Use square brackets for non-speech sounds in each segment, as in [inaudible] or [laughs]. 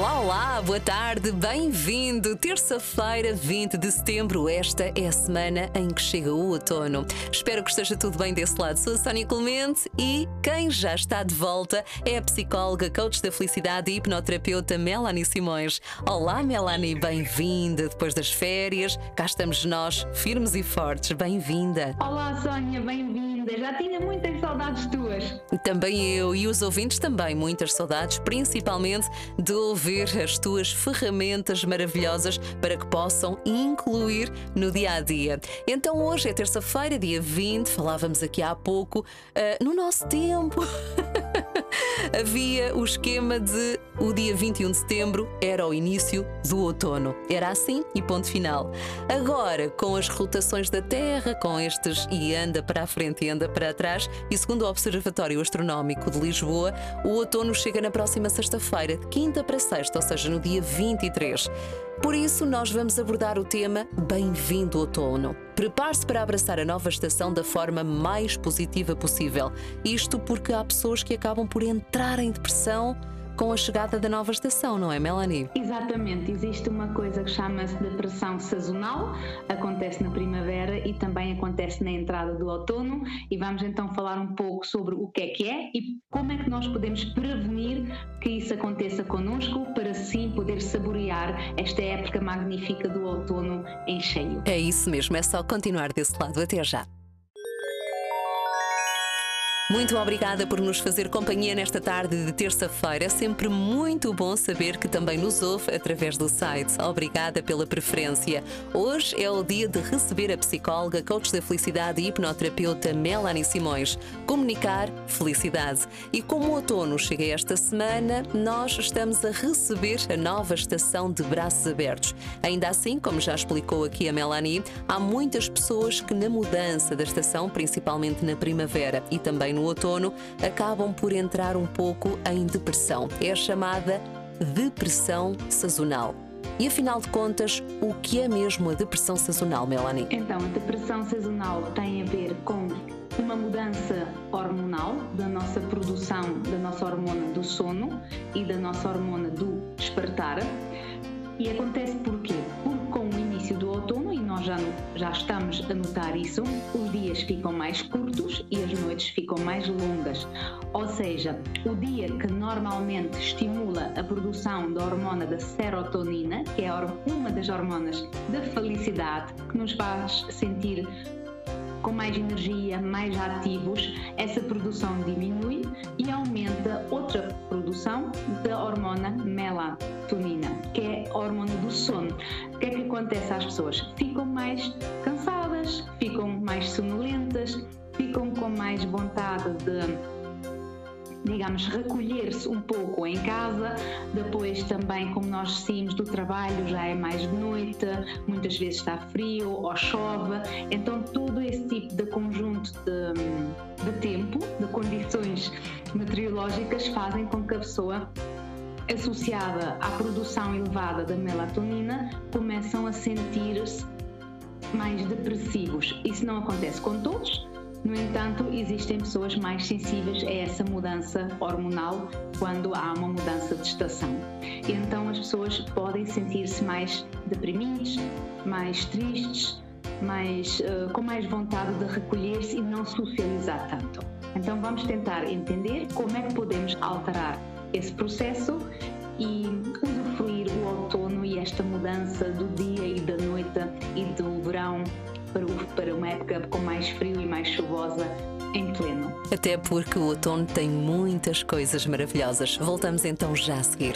Olá, olá, boa tarde, bem-vindo. Terça-feira, 20 de setembro. Esta é a semana em que chega o outono. Espero que esteja tudo bem desse lado. Sou a Sónia Clemente e quem já está de volta é a psicóloga, coach da felicidade e hipnoterapeuta Melanie Simões. Olá, Melanie, bem-vinda. Depois das férias, cá estamos nós, firmes e fortes. Bem-vinda. Olá, Sónia, bem-vinda. Já tinha muitas saudades tuas. Também eu e os ouvintes também, muitas saudades, principalmente de ouvir as tuas ferramentas maravilhosas para que possam incluir no dia a dia. Então hoje é terça-feira, dia 20, falávamos aqui há pouco, uh, no nosso tempo. [laughs] Havia o esquema de o dia 21 de setembro era o início do outono. Era assim e ponto final. Agora, com as rotações da Terra, com estes e anda para a frente e anda para trás, e segundo o Observatório Astronómico de Lisboa, o outono chega na próxima sexta-feira, de quinta para sexta, ou seja, no dia 23. Por isso, nós vamos abordar o tema Bem-vindo Outono. Prepare-se para abraçar a nova estação da forma mais positiva possível. Isto porque há pessoas que acabam por entrar em depressão com a chegada da nova estação, não é, Melanie? Exatamente. Existe uma coisa que chama-se depressão sazonal, acontece na primavera e também acontece na entrada do outono. E vamos então falar um pouco sobre o que é que é e como é que nós podemos prevenir que isso aconteça connosco para assim poder saborear esta época magnífica do outono em cheio. É isso mesmo, é só continuar desse lado. Até já. Muito obrigada por nos fazer companhia nesta tarde de terça-feira. É sempre muito bom saber que também nos ouve através do site. Obrigada pela preferência. Hoje é o dia de receber a psicóloga, coach da felicidade e hipnoterapeuta Melanie Simões. Comunicar felicidade. E como o outono chega esta semana, nós estamos a receber a nova estação de braços abertos. Ainda assim, como já explicou aqui a Melanie, há muitas pessoas que na mudança da estação, principalmente na primavera e também no no outono acabam por entrar um pouco em depressão. É a chamada depressão sazonal. E afinal de contas, o que é mesmo a depressão sazonal, Melanie? Então, a depressão sazonal tem a ver com uma mudança hormonal da nossa produção da nossa hormona do sono e da nossa hormona do despertar. E acontece porquê? Já, já estamos a notar isso, os dias ficam mais curtos e as noites ficam mais longas. Ou seja, o dia que normalmente estimula a produção da hormona da serotonina, que é uma das hormonas da felicidade, que nos faz sentir com mais energia, mais ativos, essa produção diminui e aumenta outra produção da hormona melatonina, que é a hormona acontece às pessoas? Ficam mais cansadas, ficam mais sonolentas, ficam com mais vontade de digamos, recolher-se um pouco em casa. Depois, também, como nós saímos do trabalho, já é mais de noite, muitas vezes está frio ou chove. Então, todo esse tipo de conjunto de, de tempo, de condições meteorológicas, fazem com que a pessoa associada à produção elevada da melatonina começam a sentir-se mais depressivos. Isso não acontece com todos, no entanto, existem pessoas mais sensíveis a essa mudança hormonal quando há uma mudança de estação. Então as pessoas podem sentir-se mais deprimidos, mais tristes, mais, uh, com mais vontade de recolher-se e não socializar tanto. Então vamos tentar entender como é que podemos alterar esse processo e usufruir o outono e esta mudança do dia e da noite e do verão para, para uma época com mais frio e mais chuvosa em pleno. Até porque o outono tem muitas coisas maravilhosas. Voltamos então já a seguir.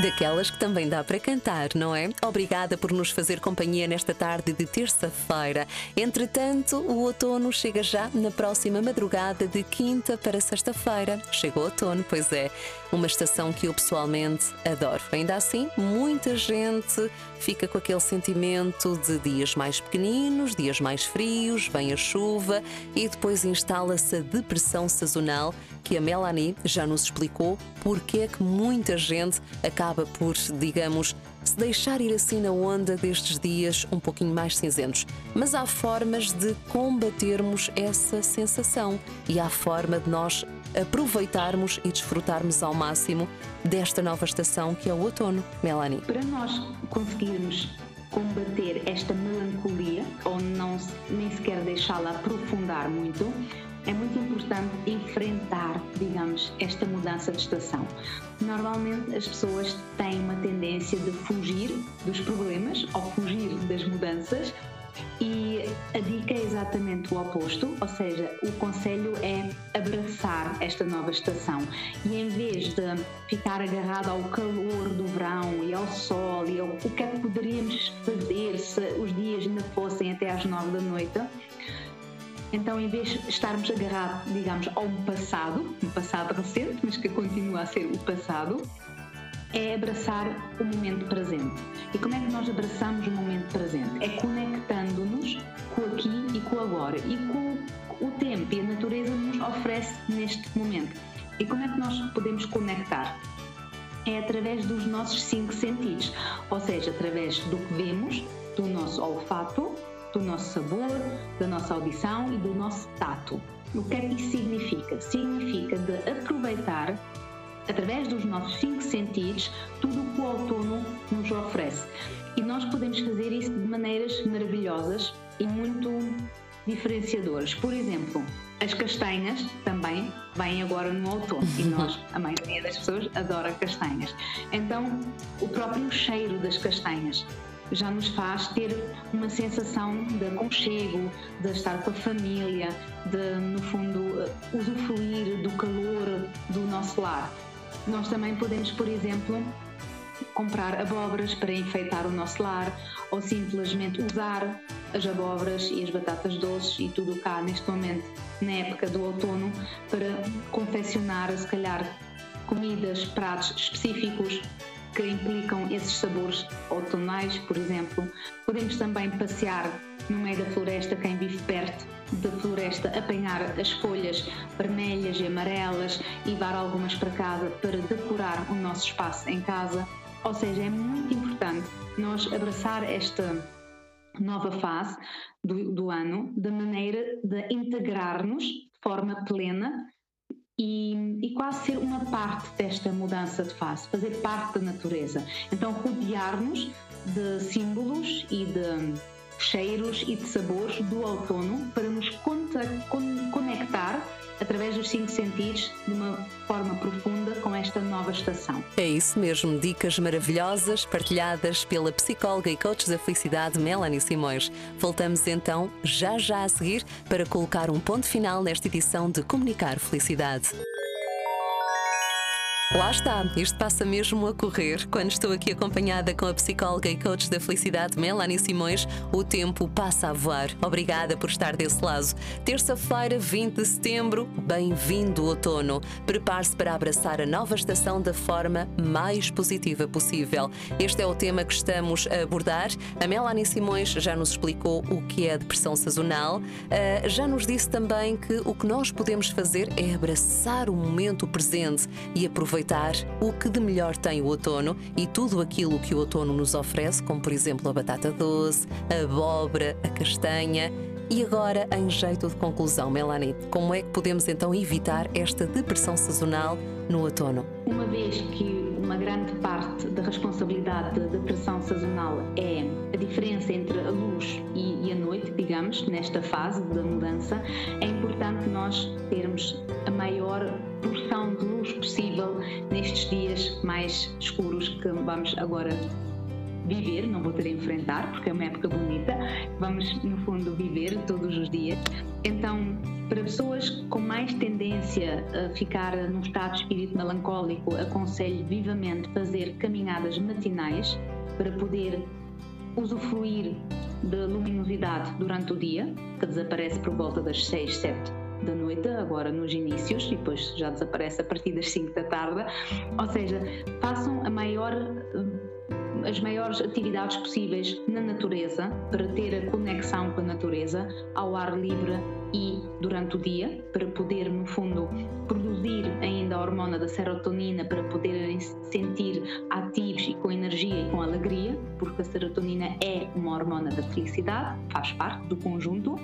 Daquelas que também dá para cantar, não é? Obrigada por nos fazer companhia nesta tarde de terça-feira. Entretanto, o outono chega já na próxima madrugada de quinta para sexta-feira. Chega o outono, pois é, uma estação que eu pessoalmente adoro. Ainda assim, muita gente fica com aquele sentimento de dias mais pequeninos, dias mais frios, vem a chuva e depois instala-se a depressão sazonal que a Melanie já nos explicou porque é que muita gente acaba por, digamos, se deixar ir assim na onda destes dias um pouquinho mais cinzentos. Mas há formas de combatermos essa sensação e há forma de nós aproveitarmos e desfrutarmos ao máximo desta nova estação que é o outono. Melanie. Para nós conseguirmos combater esta melancolia ou não nem sequer deixá-la aprofundar muito, é muito importante enfrentar, digamos, esta mudança de estação. Normalmente as pessoas têm uma tendência de fugir dos problemas ou fugir das mudanças e a dica é exatamente o oposto, ou seja, o conselho é abraçar esta nova estação e em vez de ficar agarrado ao calor do verão e ao sol e ao o que é que poderíamos fazer se os dias ainda fossem até às nove da noite, então, em vez de estarmos agarrados, digamos, ao passado, um passado recente, mas que continua a ser o passado, é abraçar o momento presente. E como é que nós abraçamos o momento presente? É conectando-nos com o aqui e com o agora e com o tempo e a natureza nos oferece neste momento. E como é que nós podemos conectar? É através dos nossos cinco sentidos, ou seja, através do que vemos, do nosso olfato, do nosso sabor, da nossa audição e do nosso tato. O que é que isso significa? Significa de aproveitar através dos nossos cinco sentidos, tudo o que o outono nos oferece. E nós podemos fazer isso de maneiras maravilhosas e muito diferenciadoras. Por exemplo, as castanhas também vêm agora no outono e [laughs] nós, a maioria das pessoas, adora castanhas. Então, o próprio cheiro das castanhas já nos faz ter uma sensação de aconchego, de estar com a família, de, no fundo, usufruir do calor do nosso lar. Nós também podemos, por exemplo, comprar abóboras para enfeitar o nosso lar ou simplesmente usar as abóboras e as batatas doces e tudo cá neste momento, na época do outono, para confeccionar, se calhar, comidas, pratos específicos que implicam esses sabores outonais, por exemplo. Podemos também passear no meio da floresta, quem vive perto da floresta, apanhar as folhas vermelhas e amarelas e levar algumas para casa para decorar o nosso espaço em casa. Ou seja, é muito importante nós abraçar esta nova fase do, do ano de maneira de integrar-nos de forma plena e, e, quase ser uma parte desta mudança de fase, fazer parte da natureza. Então, rodear-nos de símbolos e de cheiros e de sabores do outono para nos conectar através dos cinco sentidos de uma forma profunda com esta nova estação. É isso mesmo, dicas maravilhosas partilhadas pela psicóloga e coach da felicidade Melanie Simões. Voltamos então já já a seguir para colocar um ponto final nesta edição de Comunicar Felicidade. Lá está, isto passa mesmo a correr. Quando estou aqui acompanhada com a psicóloga e coach da felicidade Melanie Simões, o tempo passa a voar. Obrigada por estar desse lado. Terça-feira, 20 de setembro, bem-vindo outono. Prepare-se para abraçar a nova estação da forma mais positiva possível. Este é o tema que estamos a abordar. A Melanie Simões já nos explicou o que é a depressão sazonal, uh, já nos disse também que o que nós podemos fazer é abraçar o momento presente e aproveitar aproveitar o que de melhor tem o outono e tudo aquilo que o outono nos oferece, como por exemplo a batata doce, a abóbora, a castanha. E agora, em jeito de conclusão, Melanie, como é que podemos então evitar esta depressão sazonal no outono? Uma vez que uma grande parte da responsabilidade da depressão sazonal é a diferença entre a luz e, a noite, digamos, nesta fase da mudança, é importante nós termos a maior porção de luz possível nestes dias mais escuros que vamos agora viver, não vou ter a enfrentar, porque é uma época bonita, vamos no fundo viver todos os dias. Então, para pessoas com mais tendência a ficar num estado de espírito melancólico, aconselho vivamente fazer caminhadas matinais para poder usufruir da luminosidade durante o dia, que desaparece por volta das 6, 7 da noite, agora nos inícios, e depois já desaparece a partir das 5 da tarde. Ou seja, façam a maior as maiores atividades possíveis na natureza, para ter a conexão com a natureza, ao ar livre e durante o dia, para poder, no fundo, produzir ainda a hormona da serotonina, para poderem se sentir ativos e com energia e com alegria, porque a serotonina é uma hormona da felicidade, faz parte do conjunto.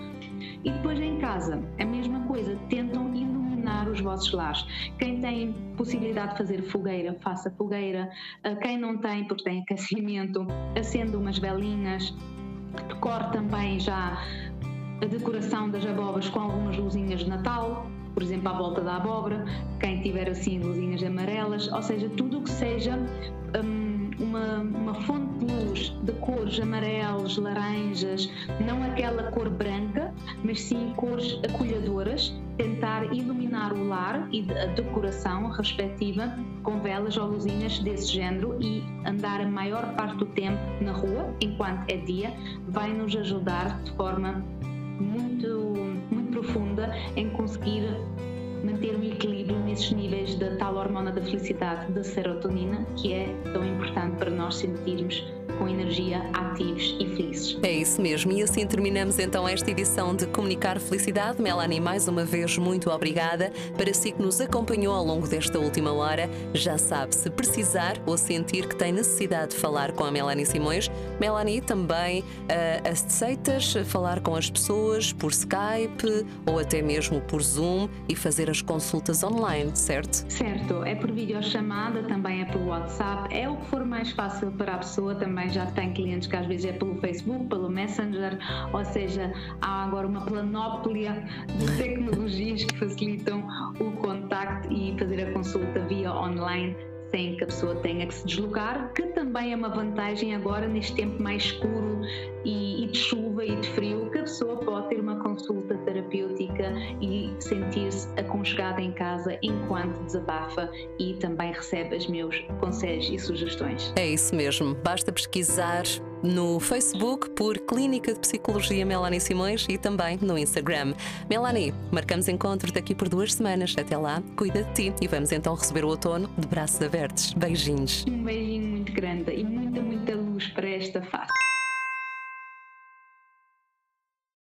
E depois em casa, a mesma coisa, tentam iluminar os vossos lares. Quem tem possibilidade de fazer fogueira, faça fogueira. Ah, quem não tem, porque tem aquecimento, acenda umas velinhas. Decore também já a decoração das abóboras com algumas luzinhas de Natal, por exemplo, à volta da abóbora, quem tiver assim luzinhas amarelas, ou seja, tudo o que seja um, uma, uma fonte de luz de cores amarelos, laranjas, não aquela cor branca, mas sim cores acolhedoras, tentar iluminar o lar e a decoração respectiva com velas ou luzinhas desse género e andar a maior parte do tempo na rua, enquanto é dia, vai nos ajudar de forma muito, muito profunda em conseguir manter o equilíbrio nesses níveis da tal hormona da felicidade, da serotonina, que é tão importante para nós sentirmos com energia, ativos e felizes. É isso mesmo, e assim terminamos então esta edição de Comunicar Felicidade. Melanie, mais uma vez, muito obrigada. Para si que nos acompanhou ao longo desta última hora, já sabe, se precisar ou sentir que tem necessidade de falar com a Melanie Simões, Melanie também uh, aceitas falar com as pessoas por Skype ou até mesmo por Zoom e fazer as consultas online, certo? Certo, é por videochamada, também é por WhatsApp, é o que for mais fácil para a pessoa também também já tem clientes que às vezes é pelo Facebook, pelo Messenger, ou seja, há agora uma planóplia de tecnologias que facilitam o contacto e fazer a consulta via online sem que a pessoa tenha que se deslocar, que também é uma vantagem agora neste tempo mais escuro e, e de chuva e de frio, que a pessoa pode ter uma consulta terapêutica e sentir-se aconchegada em casa enquanto desabafa e também recebe os meus conselhos e sugestões. É isso mesmo, basta pesquisar no Facebook por Clínica de Psicologia Melanie Simões e também no Instagram. Melanie, marcamos encontro daqui por duas semanas. Até lá, cuida de ti e vamos então receber o outono de braços abertos. Beijinhos. Um beijinho muito grande e muita, muita luz para esta face.